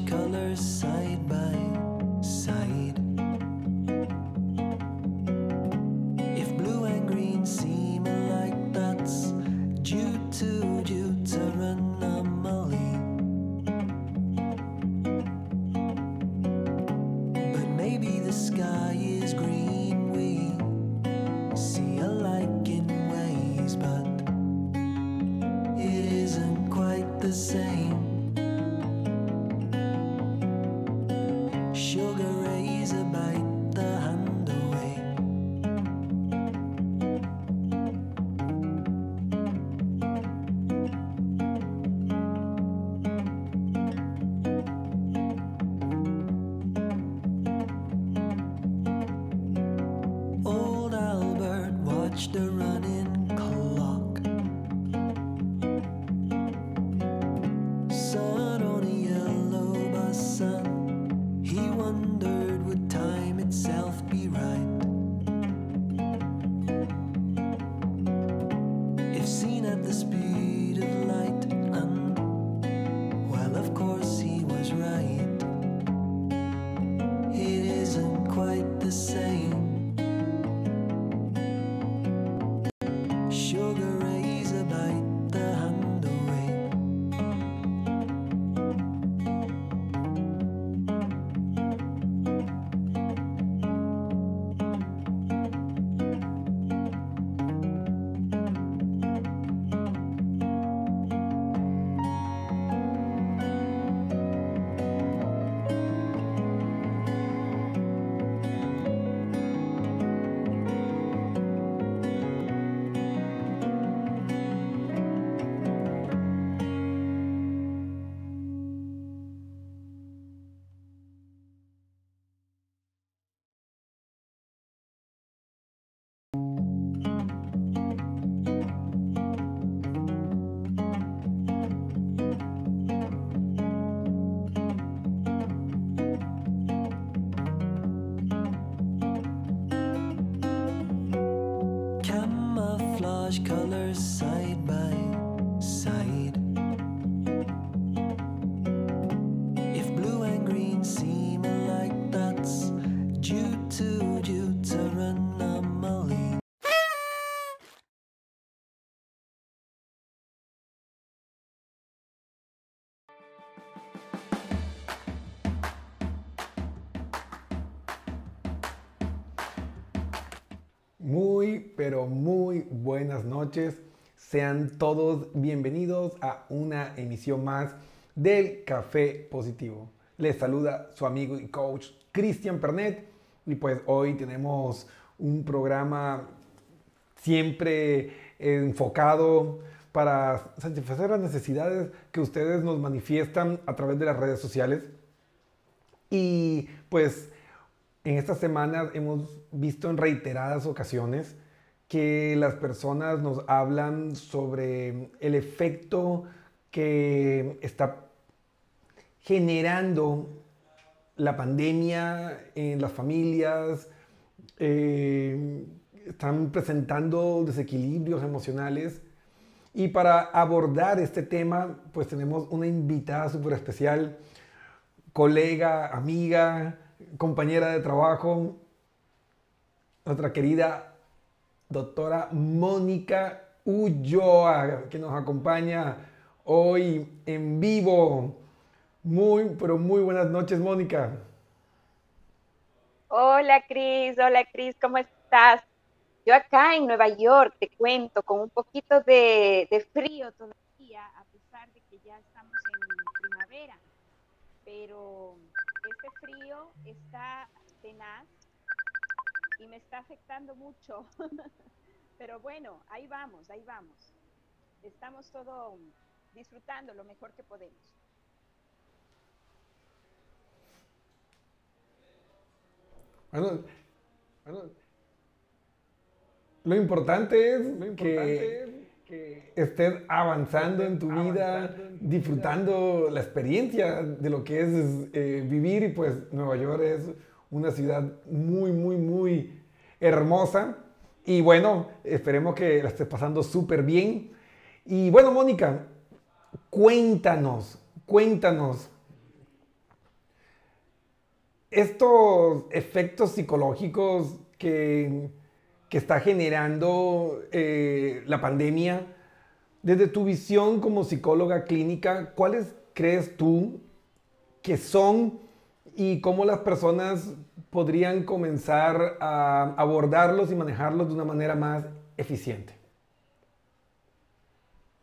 colors itself Colors side by pero muy buenas noches. Sean todos bienvenidos a una emisión más del Café Positivo. Les saluda su amigo y coach Cristian Pernet. Y pues hoy tenemos un programa siempre enfocado para satisfacer las necesidades que ustedes nos manifiestan a través de las redes sociales. Y pues en estas semanas hemos visto en reiteradas ocasiones que las personas nos hablan sobre el efecto que está generando la pandemia en las familias, eh, están presentando desequilibrios emocionales. Y para abordar este tema, pues tenemos una invitada súper especial, colega, amiga, compañera de trabajo, nuestra querida doctora Mónica Ulloa, que nos acompaña hoy en vivo. Muy, pero muy buenas noches, Mónica. Hola Cris, hola Cris, ¿cómo estás? Yo acá en Nueva York te cuento con un poquito de, de frío todavía, a pesar de que ya estamos en primavera, pero este frío está tenaz y me está afectando mucho. Pero bueno, ahí vamos, ahí vamos. Estamos todo disfrutando lo mejor que podemos. Bueno, bueno, lo importante es Lo importante que, es que estés avanzando en tu vida, avanzando en tu disfrutando la experiencia de lo que es eh, vivir y pues Nueva York es una ciudad muy, muy, muy hermosa y bueno, esperemos que la estés pasando súper bien. Y bueno, Mónica, cuéntanos, cuéntanos, estos efectos psicológicos que, que está generando eh, la pandemia, desde tu visión como psicóloga clínica, ¿cuáles crees tú que son y cómo las personas podrían comenzar a abordarlos y manejarlos de una manera más eficiente?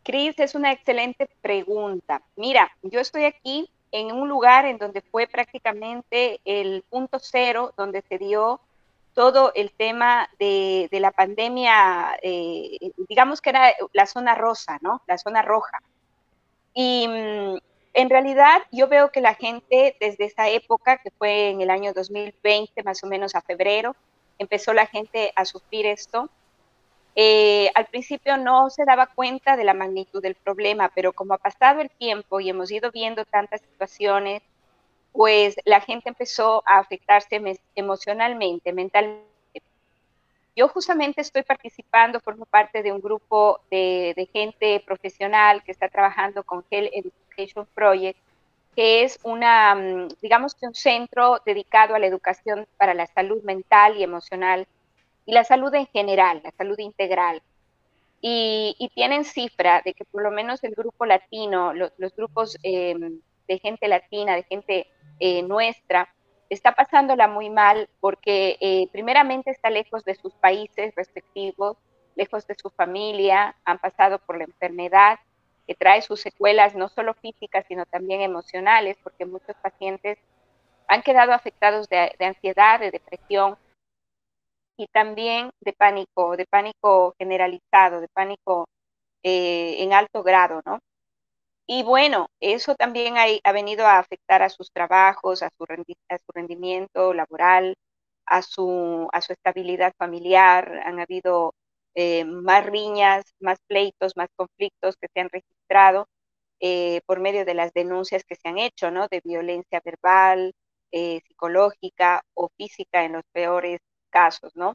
Cris, es una excelente pregunta. Mira, yo estoy aquí en un lugar en donde fue prácticamente el punto cero, donde se dio todo el tema de, la pandemia, eh, digamos que era la zona rosa, ¿no? La zona roja. Y mm, en realidad yo veo que la gente desde esa época, que fue en el año 2020, más o menos a febrero, empezó la gente a sufrir esto. Eh, al principio no se daba cuenta de la magnitud del problema, pero como ha pasado el tiempo y hemos ido viendo tantas situaciones, pues la gente empezó a afectarse emocionalmente, mentalmente. Yo justamente estoy participando, formo parte de un grupo de, gente profesional que está trabajando con Health Education Project, que es una, mm, digamos un centro dedicado a la educación para la salud mental y emocional y la salud en general, la salud integral. Y, tienen cifra de que por lo menos el grupo latino, los, grupos em, de gente latina, de gente eh, nuestra, está pasándola muy mal porque eh, primeramente está lejos de sus países respectivos, lejos de su familia, han pasado por la enfermedad que trae sus secuelas no solo físicas, sino también emocionales, porque muchos pacientes han quedado afectados de, ansiedad, de depresión y también de pánico, de pánico generalizado, de pánico eh, en alto grado, ¿no? Y bueno, eso también ha, venido a afectar a sus trabajos, a su, rendimiento laboral, a su, estabilidad familiar. Han habido eh, más riñas, más pleitos, más conflictos que se han registrado eh, por medio de las denuncias que se han hecho, ¿no? De violencia verbal, eh, psicológica o física en los peores casos, ¿no?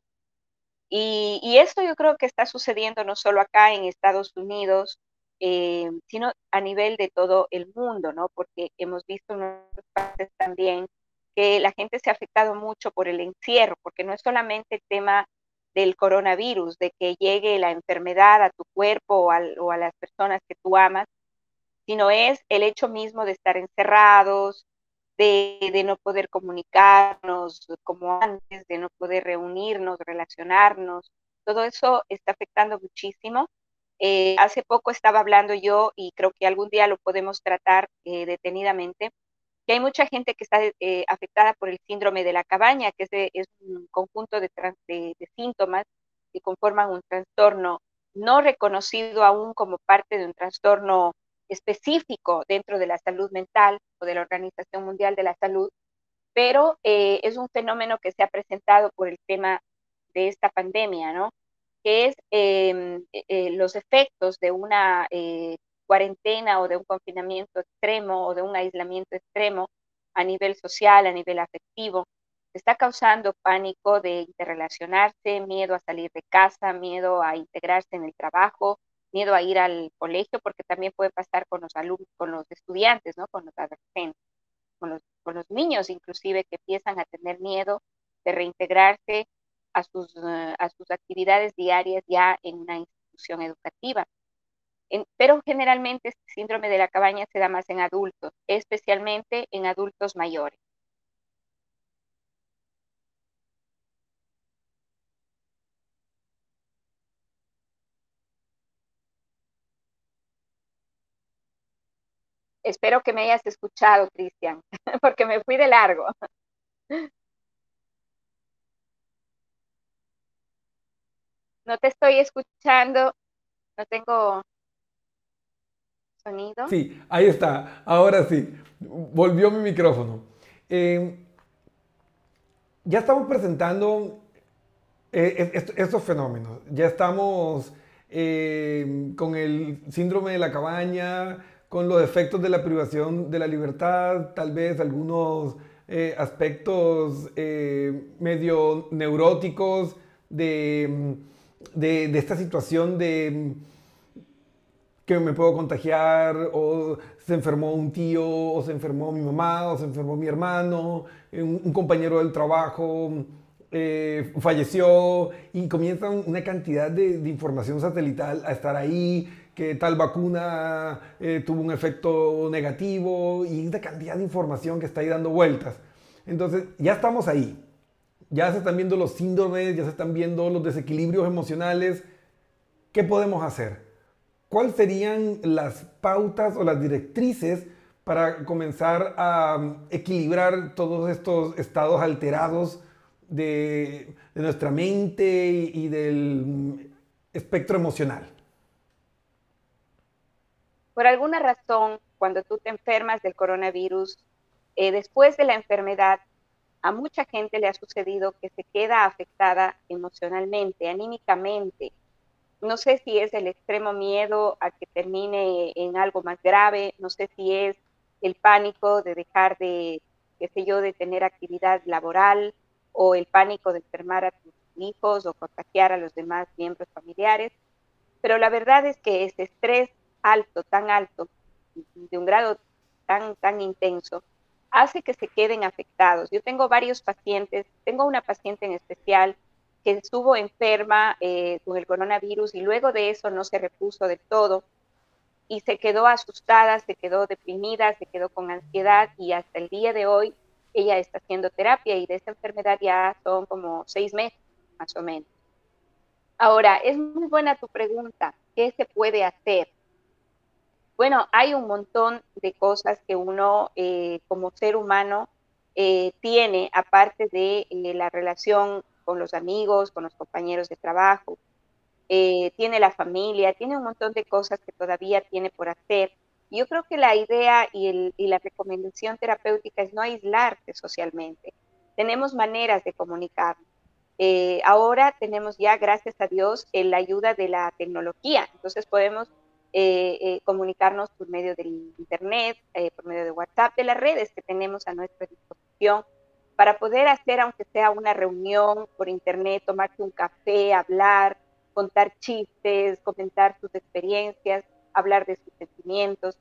Y, y esto yo creo que está sucediendo no solo acá en Estados Unidos, eh, sino a nivel de todo el mundo, ¿no? Porque hemos visto en otras partes también que la gente se ha afectado mucho por el encierro, porque no es solamente el tema del coronavirus, de que llegue la enfermedad a tu cuerpo o a, las personas que tú amas, sino es el hecho mismo de estar encerrados, de, de, no poder comunicarnos como antes, de no poder reunirnos, relacionarnos. Todo eso está afectando muchísimo eh, hace poco estaba hablando yo, y creo que algún día lo podemos tratar eh, detenidamente, que hay mucha gente que está eh, afectada por el síndrome de la cabaña, que es, un conjunto de, síntomas que conforman un trastorno no reconocido aún como parte de un trastorno específico dentro de la salud mental o de la Organización Mundial de la Salud, pero es un fenómeno que se ha presentado por el tema de esta pandemia, ¿no? Que es em, e, eh, los efectos de una eh, cuarentena o de un confinamiento extremo o de un aislamiento extremo a nivel social, a nivel afectivo, está causando pánico de interrelacionarse, miedo a salir de casa, miedo a integrarse en el trabajo, miedo a ir al colegio, porque también puede pasar con los alumnos, con los estudiantes, ¿no? con los adolescentes, con los, con los niños inclusive que empiezan a tener miedo de reintegrarse a sus, eh, a sus actividades diarias ya en una institución educativa. pero generalmente este síndrome de la cabaña se da más en adultos, especialmente en adultos mayores. Espero que me hayas escuchado, Cristian, porque me fui de largo. No te estoy escuchando. No tengo sonido. Sí, ahí está. Ahora sí. Volvió mi micrófono. Em, ya estamos presentando eh, estos fenómenos. Ya estamos em, con el síndrome de la cabaña, con los efectos de la privación de la libertad, tal vez algunos eh, aspectos eh, medio neuróticos de de, esta situación de que me puedo contagiar, o se enfermó un tío, o se enfermó mi mamá, o se enfermó mi hermano, un, compañero del trabajo eh, falleció, y comienza una cantidad de, información satelital a estar ahí, que tal vacuna eh, tuvo un efecto negativo, y una cantidad de información que está ahí dando vueltas. Entonces, ya estamos ahí. Ya se están viendo los síndromes, ya se están viendo los desequilibrios emocionales. ¿Qué podemos hacer? ¿Cuáles serían las pautas o las directrices para comenzar a um, equilibrar todos estos estados alterados de, nuestra mente y, del mm, espectro emocional? Por alguna razón, cuando tú te enfermas del coronavirus, eh, después de la enfermedad, a mucha gente le ha sucedido que se queda afectada emocionalmente, anímicamente, no sé si es el extremo miedo a que termine en algo más grave, no sé si es el pánico de dejar de, qué sé yo, de tener actividad laboral o el pánico de enfermar a tus hijos o contagiar a los demás miembros familiares. Pero la verdad es que ese estrés alto, tan alto, de un grado tan, tan intenso, hace que se queden afectados. Yo tengo varios pacientes, tengo una paciente en especial que estuvo enferma eh, con el coronavirus y luego de eso no se repuso del todo y se quedó asustada, se quedó deprimida, se quedó con ansiedad y hasta el día de hoy ella está haciendo terapia y de esta enfermedad ya son como seis meses más o menos. Ahora, es muy buena tu pregunta, ¿qué se puede hacer? Bueno, hay un montón de cosas que uno eh, como ser humano eh, tiene, aparte de la relación con los amigos, con los compañeros de trabajo, eh, tiene la familia, tiene un montón de cosas que todavía tiene por hacer. Yo creo que la idea y, la recomendación terapéutica es no aislarse socialmente. Tenemos maneras de comunicar. Eh, ahora tenemos ya, gracias a Dios, la ayuda de la tecnología. Entonces podemos eh, comunicarnos por medio del Internet, por medio de WhatsApp, de las redes que tenemos a nuestra disposición para poder hacer, aunque sea una reunión por internet, tomarte un café, hablar, contar chistes, comentar sus experiencias, hablar de sus sentimientos.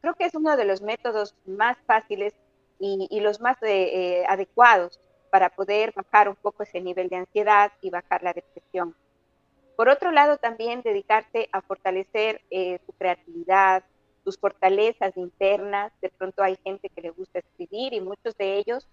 Creo que es uno de los métodos más fáciles y, los más eh, eh, adecuados para poder bajar un poco ese nivel de ansiedad y bajar la depresión. Por otro lado, también dedicarte a fortalecer eh, tu creatividad, tus fortalezas internas. De pronto hay gente que le gusta escribir y muchos de ellos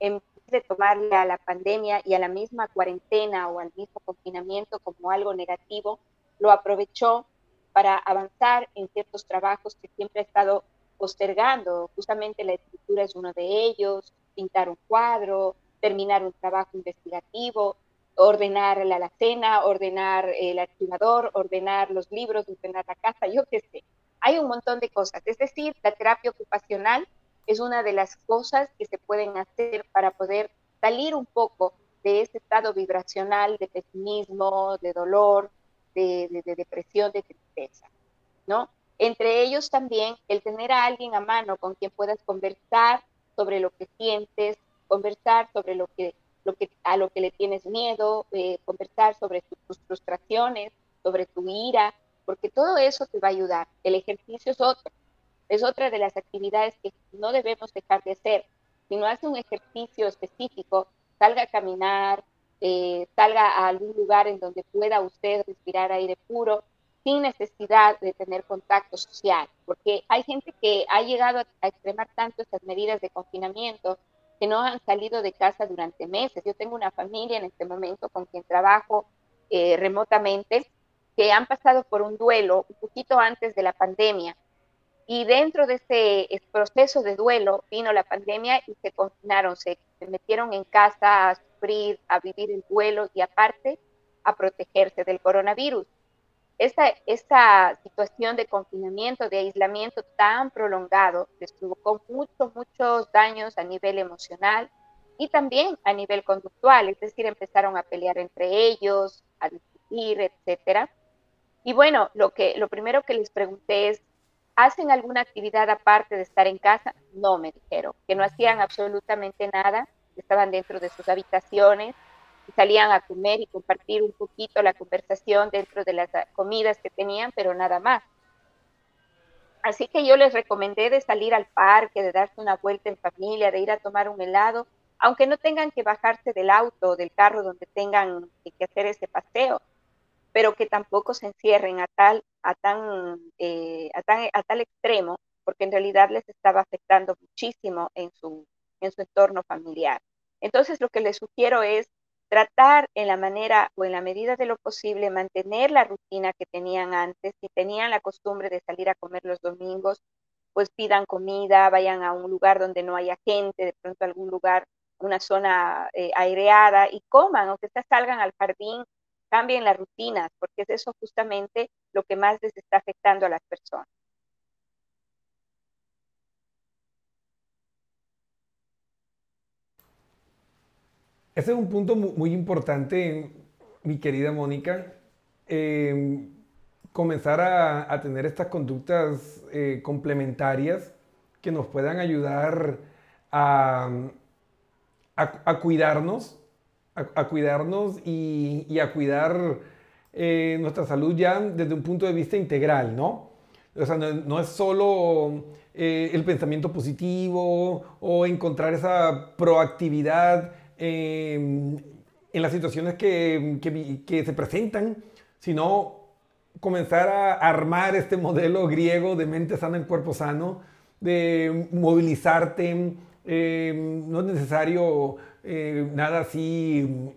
en vez de tomarle a la pandemia y a la misma cuarentena o al mismo confinamiento como algo negativo, lo aprovechó para avanzar en ciertos trabajos que siempre ha estado postergando. Justamente la escritura es uno de ellos, pintar un cuadro, terminar un trabajo investigativo, ordenar la alacena, ordenar el archivador, ordenar los libros, ordenar la casa, yo qué sé. Hay un montón de cosas. Es decir, la terapia ocupacional es una de las cosas que se pueden hacer para poder salir un poco de ese estado vibracional de pesimismo, de dolor, de, depresión, de tristeza, ¿no? Entre ellos también el tener a alguien a mano con quien puedas conversar sobre lo que sientes, conversar sobre lo que, a lo que le tienes miedo, eh, conversar sobre tus frustraciones, sobre tu ira, porque todo eso te va a ayudar. El ejercicio es otro es otra de las actividades que no debemos dejar de hacer. Si no hace un ejercicio específico, salga a caminar, eh, salga a algún lugar en donde pueda usted respirar aire puro sin necesidad de tener contacto social, porque hay gente que ha llegado a, extremar tanto estas medidas de confinamiento que no han salido de casa durante meses. Yo tengo una familia en este momento con quien trabajo eh, remotamente que han pasado por un duelo un poquito antes de la pandemia y dentro de ese proceso de duelo vino la pandemia y se confinaron, se, metieron en casa a sufrir, a vivir el duelo y aparte a protegerse del coronavirus. Esta, esta situación de confinamiento, de aislamiento tan prolongado, les provocó muchos, muchos daños a nivel emocional y también a nivel conductual, es decir, empezaron a pelear entre ellos, a discutir, etcétera. Y bueno, lo, que, lo primero que les pregunté es, ¿Hacen alguna actividad aparte de estar en casa? No, me dijeron, que no hacían absolutamente nada, estaban dentro de sus habitaciones salían a comer y compartir un poquito la conversación dentro de las comidas que tenían, pero nada más. Así que yo les recomendé de salir al parque, de darse una vuelta en familia, de ir a tomar un helado, aunque no tengan que bajarse del auto o del carro donde tengan que hacer ese paseo, pero que tampoco se encierren a tal, a tan, eh, a tan, a tal extremo, porque en realidad les estaba afectando muchísimo en su, en su entorno familiar. Entonces, lo que les sugiero es tratar en la manera o en la medida de lo posible mantener la rutina que tenían antes. Si tenían la costumbre de salir a comer los domingos, pues pidan comida, vayan a un lugar donde no haya gente, de pronto algún lugar, una zona eh, aireada y coman, aunque sea salgan al jardín, cambien las rutinas, porque es eso justamente lo que más les está afectando a las personas. Ese es un punto muy importante, mi querida Mónica. Em, comenzar a, tener estas conductas eh, complementarias que nos puedan ayudar a, cuidarnos, a, cuidarnos y, a cuidar eh, nuestra salud ya desde un punto de vista integral, ¿no? O sea, no, es solo eh, el pensamiento positivo o encontrar esa proactividad Em, en las situaciones que, que, se presentan, sino comenzar a armar este modelo griego de mente sana en cuerpo sano, de movilizarte, em, no es necesario eh, nada así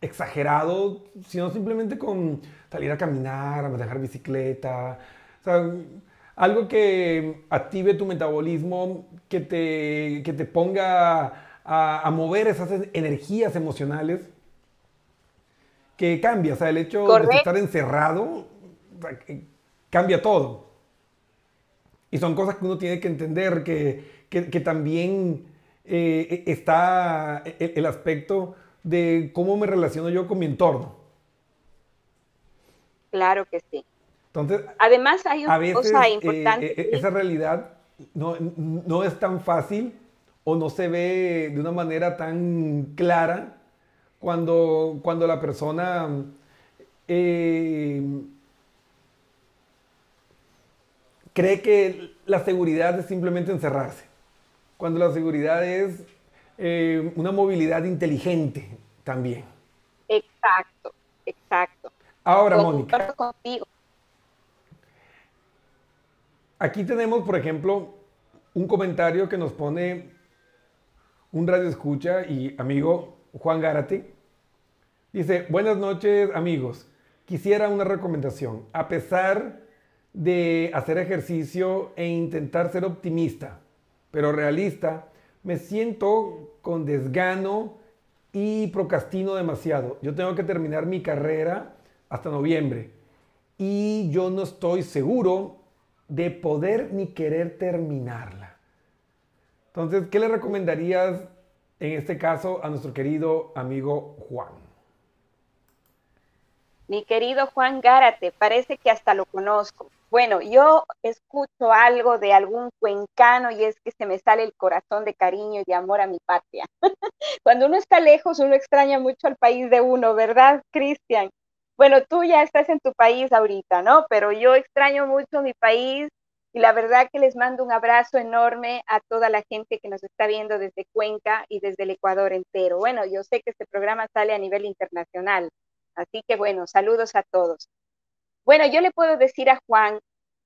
exagerado, sino simplemente con salir a caminar, a manejar bicicleta, algo que active tu metabolismo, que te, que te ponga a, mover esas energías emocionales que cambia. O sea, el hecho de estar encerrado cambia todo. Y son cosas que uno tiene que entender, que, también eh, está el, aspecto de cómo me relaciono yo con mi entorno. Claro que sí. Entonces, además hay una cosa eh, importante. Eh, esa realidad no, no, es tan fácil o no se ve de una manera tan clara cuando, cuando la persona eh, cree que la seguridad es simplemente encerrarse, cuando la seguridad es eh, una movilidad inteligente también. Exacto, exacto. Ahora, Mónica. Aquí tenemos, por ejemplo, un comentario que nos pone un radio escucha y amigo Juan Gárate. Dice, buenas noches amigos, quisiera una recomendación. A pesar de hacer ejercicio e intentar ser optimista, pero realista, me siento con desgano y procrastino demasiado. Yo tengo que terminar mi carrera hasta noviembre y yo no estoy seguro de poder ni querer terminarla. Entonces, ¿qué le recomendarías en este caso a nuestro querido amigo Juan? Mi querido Juan Gárate, parece que hasta lo conozco. Bueno, yo escucho algo de algún cuencano y es que se me sale el corazón de cariño y de amor a mi patria. Cuando uno está lejos, uno extraña mucho al país de uno, ¿verdad, Cristian? Bueno, tú ya estás en tu país ahorita, ¿no? Pero yo extraño mucho mi país y la verdad que les mando un abrazo enorme a toda la gente que nos está viendo desde Cuenca y desde el Ecuador entero. Bueno, yo sé que este programa sale a nivel internacional, así que bueno, saludos a todos. Bueno, yo le puedo decir a Juan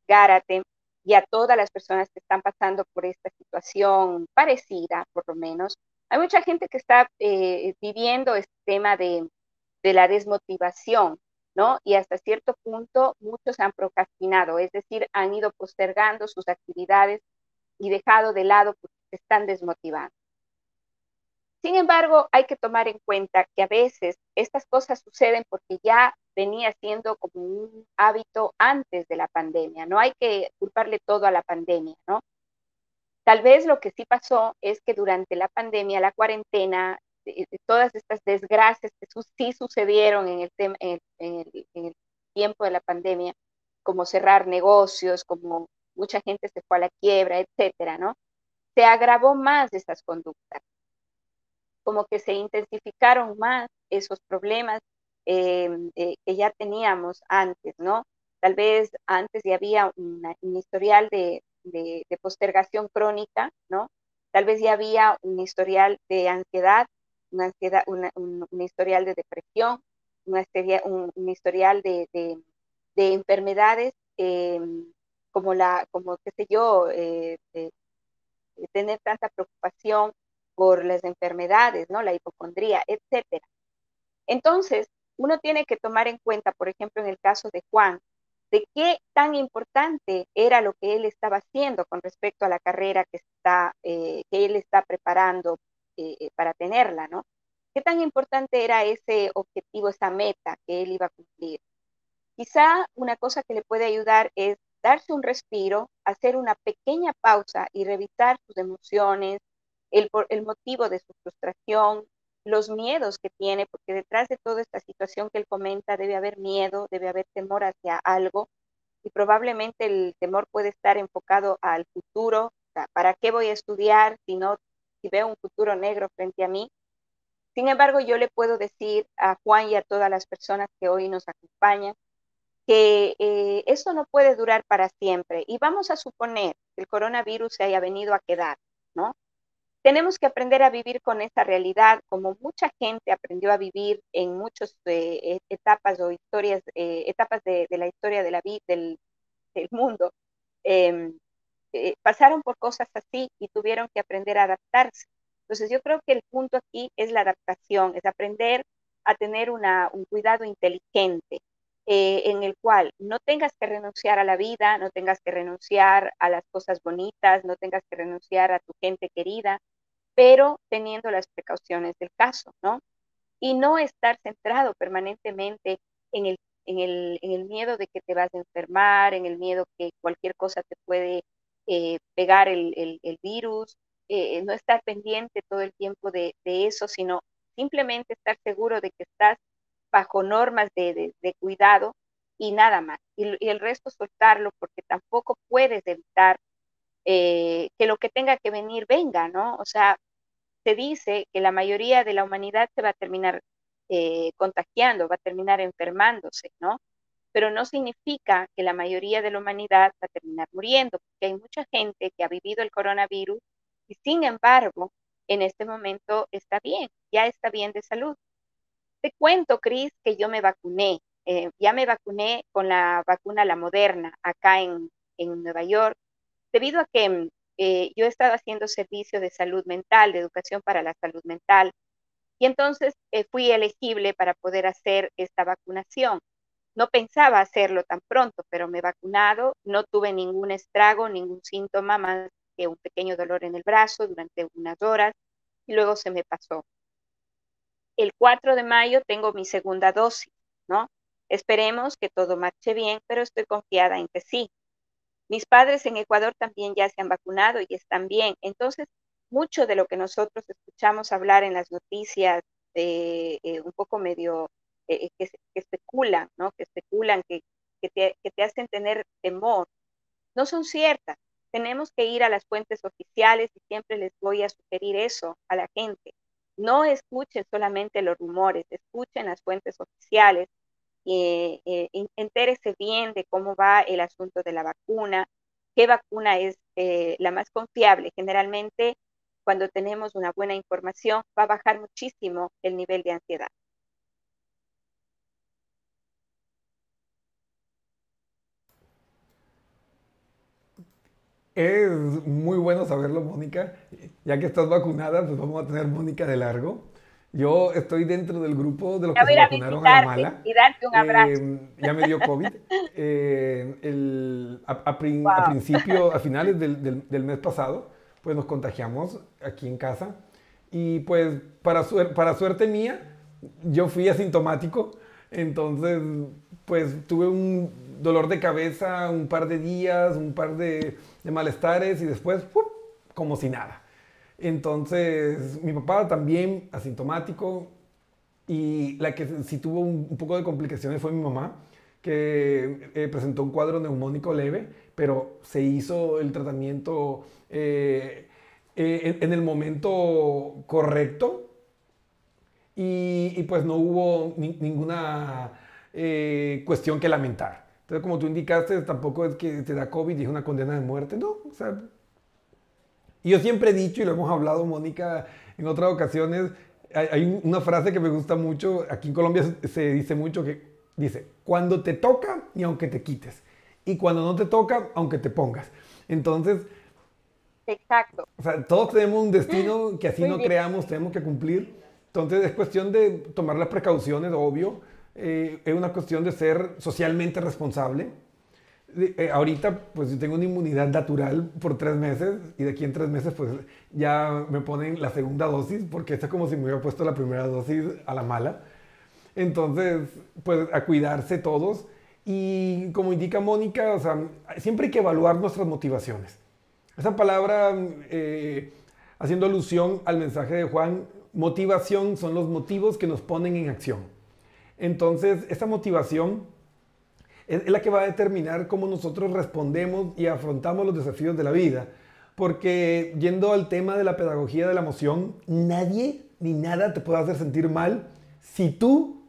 Gárate y a todas las personas que están pasando por esta situación parecida, por lo menos, hay mucha gente que está eh, viviendo este tema de, de la desmotivación, ¿no? Y hasta cierto punto muchos han procrastinado, es decir, han ido postergando sus actividades y dejado de lado porque se están desmotivando. Sin embargo, hay que tomar en cuenta que a veces estas cosas suceden porque ya venía siendo como un hábito antes de la pandemia. No hay que culparle todo a la pandemia, ¿no? Tal vez lo que sí pasó es que durante la pandemia, la cuarentena, todas estas desgracias que sí sucedieron en el, en, el, tiempo de la pandemia, como cerrar negocios, como mucha gente se fue a la quiebra, etcétera, ¿no? Se agravó más esas conductas, como que se intensificaron más esos problemas em, eh, que ya teníamos antes, ¿no? tal vez antes ya había un historial de, postergación crónica, ¿no? Tal vez ya había un historial de ansiedad, una ansiedad un, historial de depresión, una un, un historial de, enfermedades em, como la, como qué sé yo, eh, tener tanta preocupación por las enfermedades, ¿no? La hipocondría, etcétera. Entonces, uno tiene que tomar en cuenta, por ejemplo, en el caso de Juan, de qué tan importante era lo que él estaba haciendo con respecto a la carrera que, está, eh, que él está preparando eh, eh, para tenerla, ¿no? ¿Qué tan importante era ese objetivo, esa meta que él iba a cumplir? Quizá una cosa que le puede ayudar es darse un respiro, hacer una pequeña pausa y revisar sus emociones, el, el motivo de su frustración, los miedos que tiene, porque detrás de toda esta situación que él comenta debe haber miedo, debe haber temor hacia algo y probablemente el temor puede estar enfocado al futuro, ¿para qué voy a estudiar si no si veo un futuro negro frente a mí? Sin embargo, yo le puedo decir a Juan y a todas las personas que hoy nos acompañan que eh, esto no puede durar para siempre y vamos a suponer que el coronavirus se haya venido a quedar, ¿no? Tenemos que aprender a vivir con esa realidad, como mucha gente aprendió a vivir en muchas eh, e, etapas o historias, eh, etapas de, la historia de la vida del, mundo. Em, pasaron por cosas así y tuvieron que aprender a adaptarse. Entonces yo creo que el punto aquí es la adaptación, es aprender a tener un cuidado inteligente, eh, en el cual no tengas que renunciar a la vida, no tengas que renunciar a las cosas bonitas, no tengas que renunciar a tu gente querida, pero teniendo las precauciones del caso, ¿no? Y no estar centrado permanentemente en el, en el, en el miedo de que te vas a enfermar, en el miedo que cualquier cosa te puede eh, pegar el, el, virus, eh, no estar pendiente todo el tiempo de, de eso, sino simplemente estar seguro de que estás bajo normas de, cuidado y nada más. Y, el resto soltarlo porque tampoco puedes evitar eh, que lo que tenga que venir venga, ¿no? O sea, se dice que la mayoría de la humanidad se va a terminar eh, contagiando, va a terminar enfermándose, ¿no? Pero no significa que la mayoría de la humanidad va a terminar muriendo, porque hay mucha gente que ha vivido el coronavirus y sin embargo, en este momento está bien, ya está bien de salud. Te cuento, Cris, que yo me vacuné. Eh, ya me vacuné con la vacuna, la moderna, acá en, Nueva York, debido a que mm, eh, yo he estado haciendo servicio de salud mental, de educación para la salud mental, y entonces eh, fui elegible para poder hacer esta vacunación. No pensaba hacerlo tan pronto, pero me he vacunado, no tuve ningún estrago, ningún síntoma más que un pequeño dolor en el brazo durante unas horas y luego se me pasó el 4 de mayo tengo mi segunda dosis, ¿no? Esperemos que todo marche bien, pero estoy confiada en que sí. Mis padres en Ecuador también ya se han vacunado y están bien. Entonces, mucho de lo que nosotros escuchamos hablar en las noticias, eh, un poco medio eh, que, especulan, ¿no? Que especulan, que, te, que te hacen tener temor, no son ciertas. Tenemos que ir a las fuentes oficiales y siempre les voy a sugerir eso a la gente no escuchen solamente los rumores, escuchen las fuentes oficiales, eh, eh, entérese bien de cómo va el asunto de la vacuna, qué vacuna es eh, la más confiable. Generalmente, cuando tenemos una buena información, va a bajar muchísimo el nivel de ansiedad. Es muy bueno saberlo, Mónica. Ya que estás vacunada, pues vamos a tener Mónica de largo. Yo estoy dentro del grupo de los que se vacunaron a la mala. Y darte un abrazo. Eh, ya me dio COVID. Eh, a, principio, a finales del, del, mes pasado, pues nos contagiamos aquí en casa. Y pues para, para suerte mía, yo fui asintomático. Entonces, pues tuve un dolor de cabeza un par de días, un par de malestares y después, como si nada. Entonces, mi papá también asintomático y la que sí tuvo un, poco de complicaciones fue mi mamá, que eh, presentó un cuadro neumónico leve, pero se hizo el tratamiento eh, eh, en, el momento correcto y, pues no hubo ninguna cuestión que lamentar. Entonces, como tú indicaste, tampoco es que te da COVID y es una condena de muerte, no. O sea, y yo siempre he dicho, y lo hemos hablado, Mónica, en otras ocasiones, hay, una frase que me gusta mucho, aquí en Colombia se dice mucho que dice, cuando te toca y aunque te quites, y cuando no te toca, aunque te pongas. Entonces, Exacto. O sea, todos tenemos un destino que así no creamos, tenemos que cumplir. Entonces es cuestión de tomar las precauciones, obvio. Eh, es una cuestión de ser socialmente responsable eh, ahorita pues tengo una inmunidad natural por tres meses y de aquí en tres meses pues ya me ponen la segunda dosis porque es como si me hubiera puesto la primera dosis a la mala. Entonces pues a cuidarse todos y como indica Mónica, o sea, siempre hay que evaluar nuestras motivaciones. Esa palabra eh, haciendo alusión al mensaje de Juan, motivación son los motivos que nos ponen en acción. Entonces esa motivación es, la que va a determinar cómo nosotros respondemos y afrontamos los desafíos de la vida. Porque yendo al tema de la pedagogía de la emoción, nadie ni nada te puede hacer sentir mal si tú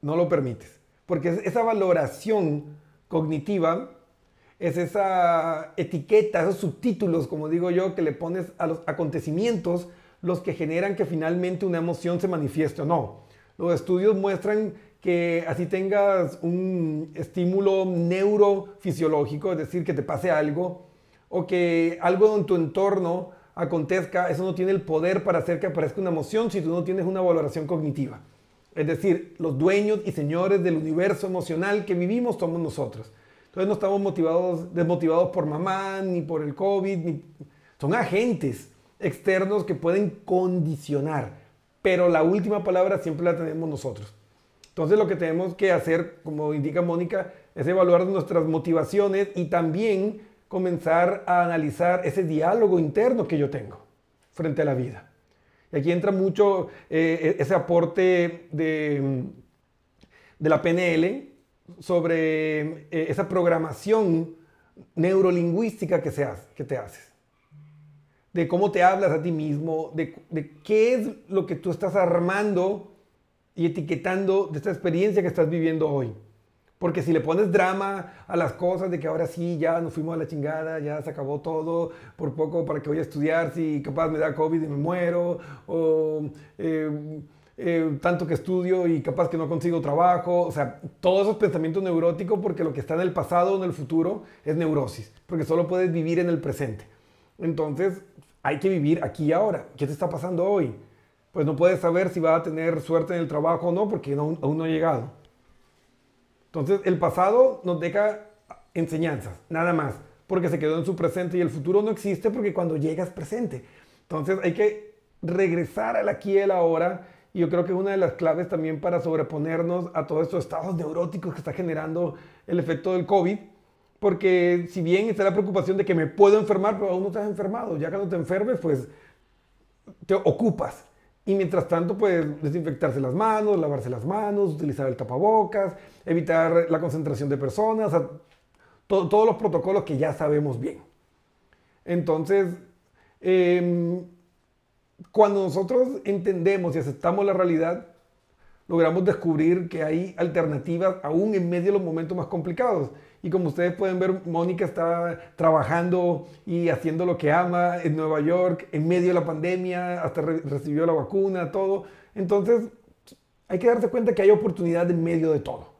no lo permites. Porque esa valoración cognitiva es esa etiqueta, esos subtítulos, como digo yo, que le pones a los acontecimientos los que generan que finalmente una emoción se manifieste o no. Los estudios muestran que así tengas un estímulo neurofisiológico, es decir, que te pase algo, o que algo en tu entorno acontezca, eso no tiene el poder para hacer que aparezca una emoción si tú no tienes una valoración cognitiva. Es decir, los dueños y señores del universo emocional que vivimos somos nosotros. Entonces no estamos motivados, desmotivados por mamá, ni por el COVID, son agentes externos que pueden condicionar, pero la última palabra siempre la tenemos nosotros. Entonces lo que tenemos que hacer, como indica Mónica, es evaluar nuestras motivaciones y también comenzar a analizar ese diálogo interno que yo tengo frente a la vida. Y aquí entra mucho eh, e-, ese aporte de, de, la PNL sobre eh, esa programación neurolingüística que, se hace, que te haces. De cómo te hablas a ti mismo, de, de qué es lo que tú estás armando y etiquetando de esta experiencia que estás viviendo hoy. Porque si le pones drama a las cosas de que ahora sí, ya nos fuimos a la chingada, ya se acabó todo, por poco para que voy a estudiar, si capaz me da COVID y me muero, o eh, eh, tanto que estudio y capaz que no consigo trabajo, o sea, todos esos pensamientos neuróticos porque lo que está en el pasado o en el futuro es neurosis, porque solo puedes vivir en el presente. Entonces, hay que vivir aquí y ahora. ¿Qué te está pasando hoy? pues no puedes saber si va a tener suerte en el trabajo o no porque aún no ha llegado. Entonces el pasado nos deja enseñanzas, nada más, porque se quedó en su presente y el futuro no existe porque cuando llega es presente. Entonces hay que regresar al aquí y al ahora y yo creo que una de las claves también para sobreponernos a todos estos estados neuróticos que está generando el efecto del COVID. Porque si bien está la preocupación de que me puedo enfermar, pero aún no estás enfermado, ya cuando te enfermes, pues te ocupas y mientras tanto, pues desinfectarse las manos, lavarse las manos, utilizar el tapabocas, evitar la concentración de personas, todos los protocolos que ya sabemos bien. Entonces, em, cuando nosotros entendemos y aceptamos la realidad, logramos descubrir que hay alternativas aún en medio de los momentos más complicados. Y como ustedes pueden ver, Mónica está trabajando y haciendo lo que ama en Nueva York, en medio de la pandemia, hasta recibió la vacuna, todo. Entonces, hay que darse cuenta que hay oportunidad en medio de todo.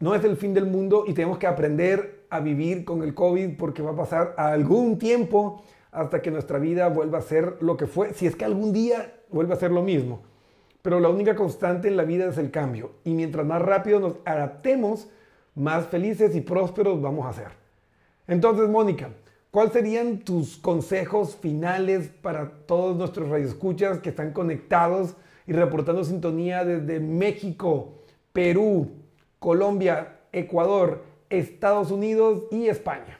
No es el fin del mundo y tenemos que aprender a vivir con el COVID porque va a pasar algún tiempo hasta que nuestra vida vuelva a ser lo que fue, si es que algún día vuelve a ser lo mismo. Pero la única constante en la vida es el cambio. Y mientras más rápido nos adaptemos, más felices y prósperos vamos a ser. Entonces, Mónica, ¿cuáles serían tus consejos finales para todos nuestros radioescuchas que están conectados y reportando sintonía desde México, Perú, Colombia, Ecuador, Estados Unidos y España?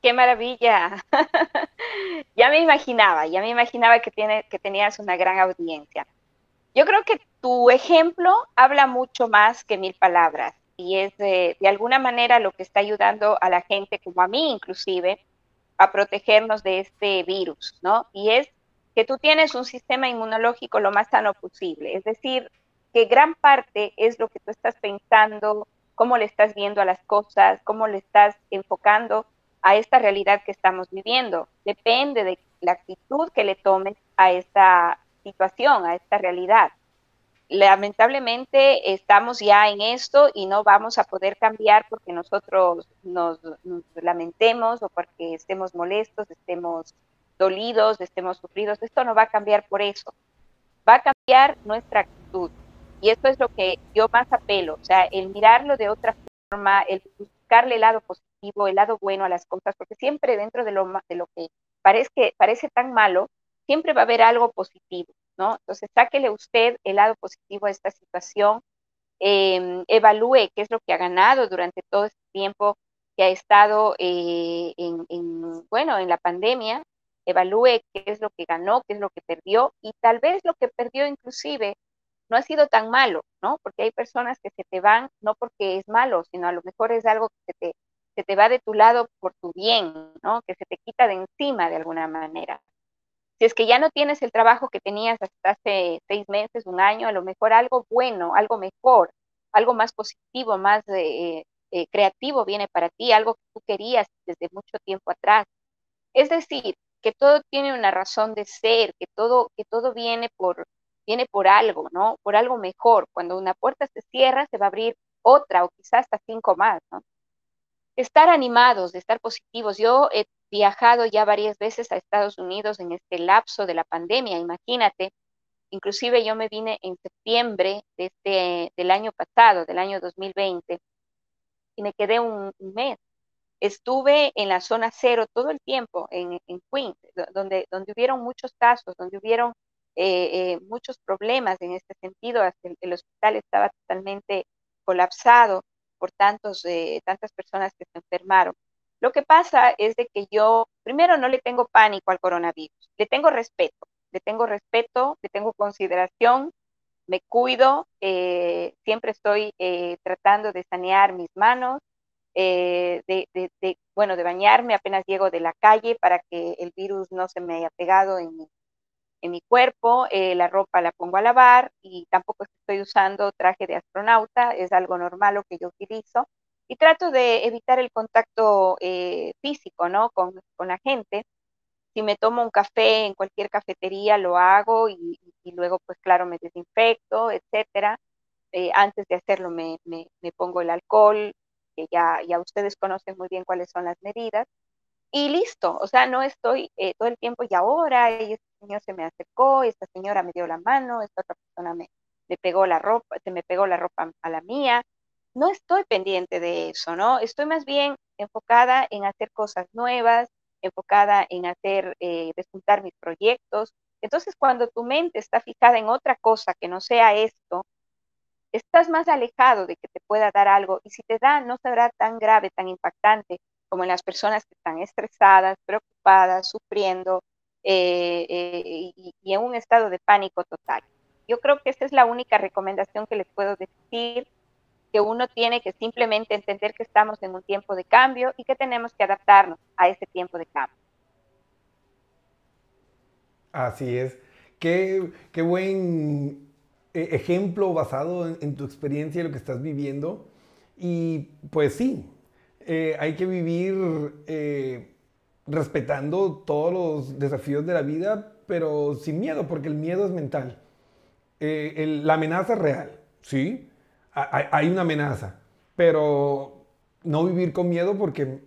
¡Qué maravilla! ya me imaginaba, ya me imaginaba que, que tenías una gran audiencia. Yo creo que tu ejemplo habla mucho más que mil palabras y es de, alguna manera lo que está ayudando a la gente, como a mí inclusive, a protegernos de este virus, ¿no? Y es que tú tienes un sistema inmunológico lo más sano posible. Es decir, que gran parte es lo que tú estás pensando, cómo le estás viendo a las cosas, cómo le estás enfocando a esta realidad que estamos viviendo. Depende de la actitud que le tomes a esta a esta realidad. Lamentablemente estamos ya en esto y no vamos a poder cambiar porque nosotros nos, lamentemos o porque estemos molestos, estemos dolidos, estemos sufridos. Esto no va a cambiar por eso. Va a cambiar nuestra actitud. Y esto es lo que yo más apelo, o sea, el mirarlo de otra forma, el buscarle el lado positivo, el lado bueno a las cosas, porque siempre dentro de lo, de lo que parece, parece tan malo, siempre va a haber algo positivo, ¿no? Entonces, sáquele usted el lado positivo a esta situación, em, evalúe qué es lo que ha ganado durante todo este tiempo que ha estado eh, en, bueno, en la pandemia, evalúe qué es lo que ganó, qué es lo que perdió, y tal vez lo que perdió inclusive no ha sido tan malo, ¿no? Porque hay personas que se te van no porque es malo, sino a lo mejor es algo que se te, se te va de tu lado por tu bien, ¿no? Que se te quita de encima de alguna manera. Si es que ya no tienes el trabajo que tenías hasta hace seis meses, un año, a lo mejor algo bueno, algo mejor, algo más positivo, más eh, eh, creativo viene para ti, algo que tú querías desde mucho tiempo atrás. Es decir, que todo tiene una razón de ser, que todo, que todo viene por, viene por algo, ¿no? Por algo mejor. Cuando una puerta se cierra, se va a abrir otra o quizás hasta cinco más, ¿no? Estar animados, de estar positivos. Yo he viajado ya varias veces a Estados Unidos en este lapso de la pandemia, imagínate. Inclusive yo me vine en septiembre de este, del año pasado, del año 2020, y me quedé un, mes. Estuve en la zona cero todo el tiempo, en, en Queens, donde, donde hubieron muchos casos, donde hubieron eh, eh, muchos problemas en este sentido. El, hospital estaba totalmente colapsado por tantos, eh, tantas personas que se enfermaron. Lo que pasa es de que yo, primero, no le tengo pánico al coronavirus, le tengo respeto, le tengo respeto, le tengo consideración, me cuido, siempre estoy tratando de sanear mis manos, de, bueno, de bañarme apenas llego de la calle para que el virus no se me haya pegado en, en mi cuerpo, eh, la ropa la pongo a lavar y tampoco estoy usando traje de astronauta, es algo normal lo que yo utilizo. Y trato de evitar el contacto eh, físico, ¿no? Con, la gente. Si me tomo un café en cualquier cafetería, lo hago y, luego, pues claro, me desinfecto, etcétera. Eh, antes de hacerlo me, me, pongo el alcohol, que ya, ya ustedes conocen muy bien cuáles son las medidas y listo, o sea, no estoy todo el tiempo y ahora, y señor se me acercó, esta señora me dio la mano, esta otra persona me, pegó la ropa, se me pegó la ropa a la mía. No estoy pendiente de eso, ¿no? Estoy más bien enfocada en hacer cosas nuevas, enfocada en hacer, eh, mis proyectos. Entonces, cuando tu mente está fijada en otra cosa que no sea esto, estás más alejado de que te pueda dar algo y si te da, no será tan grave, tan impactante como en las personas que están estresadas, preocupadas, sufriendo, eh, eh, y, en un estado de pánico total. Yo creo que esa es la única recomendación que les puedo decir, que uno tiene que simplemente entender que estamos en un tiempo de cambio y que tenemos que adaptarnos a ese tiempo de cambio. Así es. Qué, qué buen eh, ejemplo basado en, tu experiencia y lo que estás viviendo. Y pues sí, hay que vivir respetando todos los desafíos de la vida, pero sin miedo, porque el miedo es mental. Eh, la amenaza es real, sí, hay, una amenaza, pero no vivir con miedo porque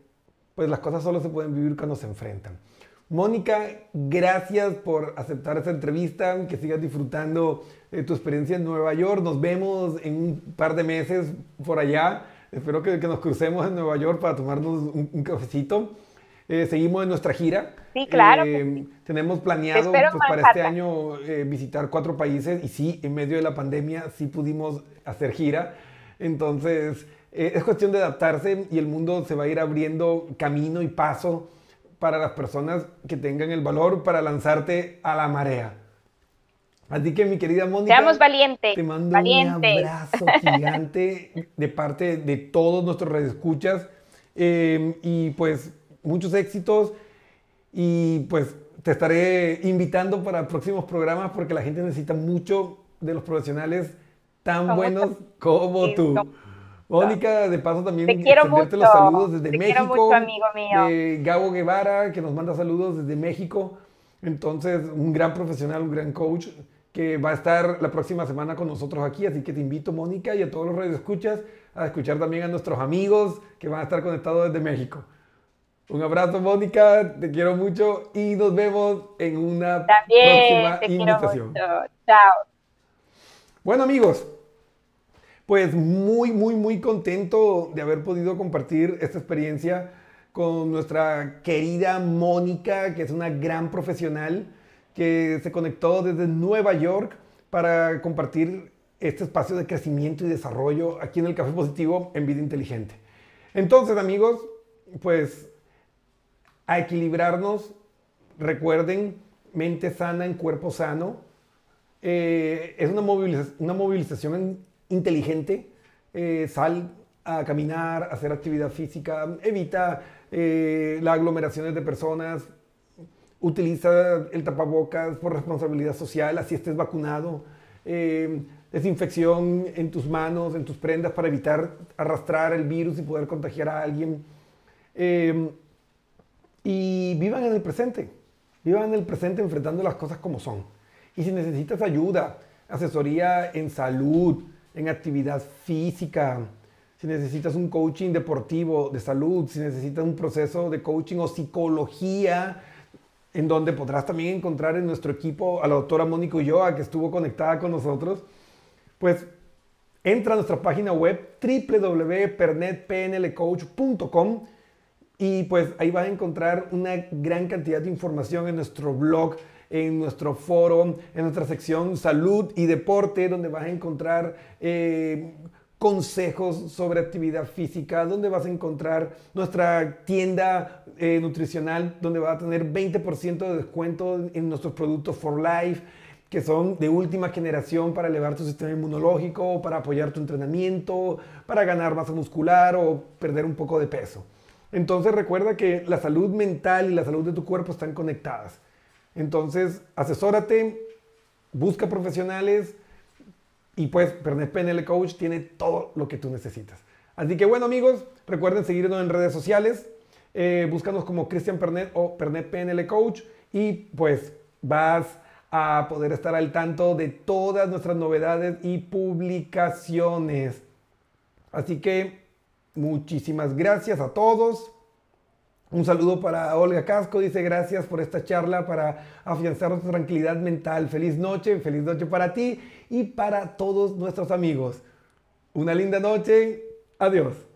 pues las cosas solo se pueden vivir cuando se enfrentan. Mónica, gracias por aceptar esta entrevista, que sigas disfrutando de tu experiencia en Nueva York. Nos vemos en un par de meses por allá. Espero que, nos crucemos en Nueva York para tomarnos un cafecito. Eh, seguimos en nuestra gira. Sí, claro. Eh, tenemos planeado pues, para este año eh, visitar cuatro países y sí, en medio de la pandemia sí pudimos hacer gira. Entonces, es cuestión de adaptarse y el mundo se va a ir abriendo camino y paso para las personas que tengan el valor para lanzarte a la marea. Así que mi querida Mónica, seamos valientes. Te mando un abrazo gigante de parte de todos nuestros redescuchas. y pues muchos éxitos y pues te estaré invitando para próximos programas porque la gente necesita mucho de los profesionales tan buenos como tú. Mónica, de paso también Te quiero mucho. los saludos desde Te México. quiero mucho, amigo mío. de Gabo Guevara, que nos manda saludos desde México. Entonces, un gran profesional, un gran coach que va a estar la próxima semana con nosotros aquí. Así que te invito, Mónica, y a todos los radioescuchas a escuchar también a nuestros amigos que van a estar conectados desde México. Un abrazo, Mónica, te quiero mucho y nos vemos en una También próxima te quiero invitación. mucho. Chao. Bueno amigos, pues muy, muy, muy contento de haber podido compartir esta experiencia con nuestra querida Mónica, que es una gran profesional, que se conectó desde Nueva York para compartir este espacio de crecimiento y desarrollo aquí en el Café Positivo en Vida Inteligente. Entonces amigos, pues a equilibrarnos, recuerden, mente sana en cuerpo sano, eh, es una, moviliza- una movilización inteligente. Eh, sal a caminar, a hacer actividad física, evita eh, las aglomeraciones de personas, utiliza el tapabocas por responsabilidad social, así estés vacunado. Eh, desinfección en tus manos, en tus prendas para evitar arrastrar el virus y poder contagiar a alguien. Y vivan en el presente. Vivan en el presente enfrentando las cosas como son. Y si necesitas ayuda, asesoría en salud, en actividad física, si necesitas un coaching deportivo de salud, si necesitas un proceso de coaching o psicología, en donde podrás también encontrar en nuestro equipo a la doctora Mónica Ulloa, que estuvo conectada con nosotros, pues entra a nuestra página web www.pernetpnlcoach.com y pues ahí vas a encontrar una gran cantidad de información en nuestro blog, en nuestro foro, en nuestra sección salud y deporte, donde vas a encontrar eh, consejos sobre actividad física, donde vas a encontrar nuestra tienda eh, nutricional, donde vas a tener 20% de descuento en nuestros productos for life que son de última generación para elevar tu sistema inmunológico, para apoyar tu entrenamiento, para ganar masa muscular o perder un poco de peso. Entonces recuerda que la salud mental y la salud de tu cuerpo están conectadas. Entonces asesórate, busca profesionales y pues PNL Coach tiene todo lo que tú necesitas. Así que bueno amigos, recuerden seguirnos en redes sociales, eh, búscanos como Cristian Pernet o Pernet PNL Coach y pues vas a poder estar al tanto de todas nuestras novedades y publicaciones. Así que muchísimas gracias a todos. Un saludo para Olga Casco, dice gracias por esta charla para afianzar nuestra tranquilidad mental. Feliz noche, feliz noche para ti y para todos nuestros amigos. Una linda noche, adiós.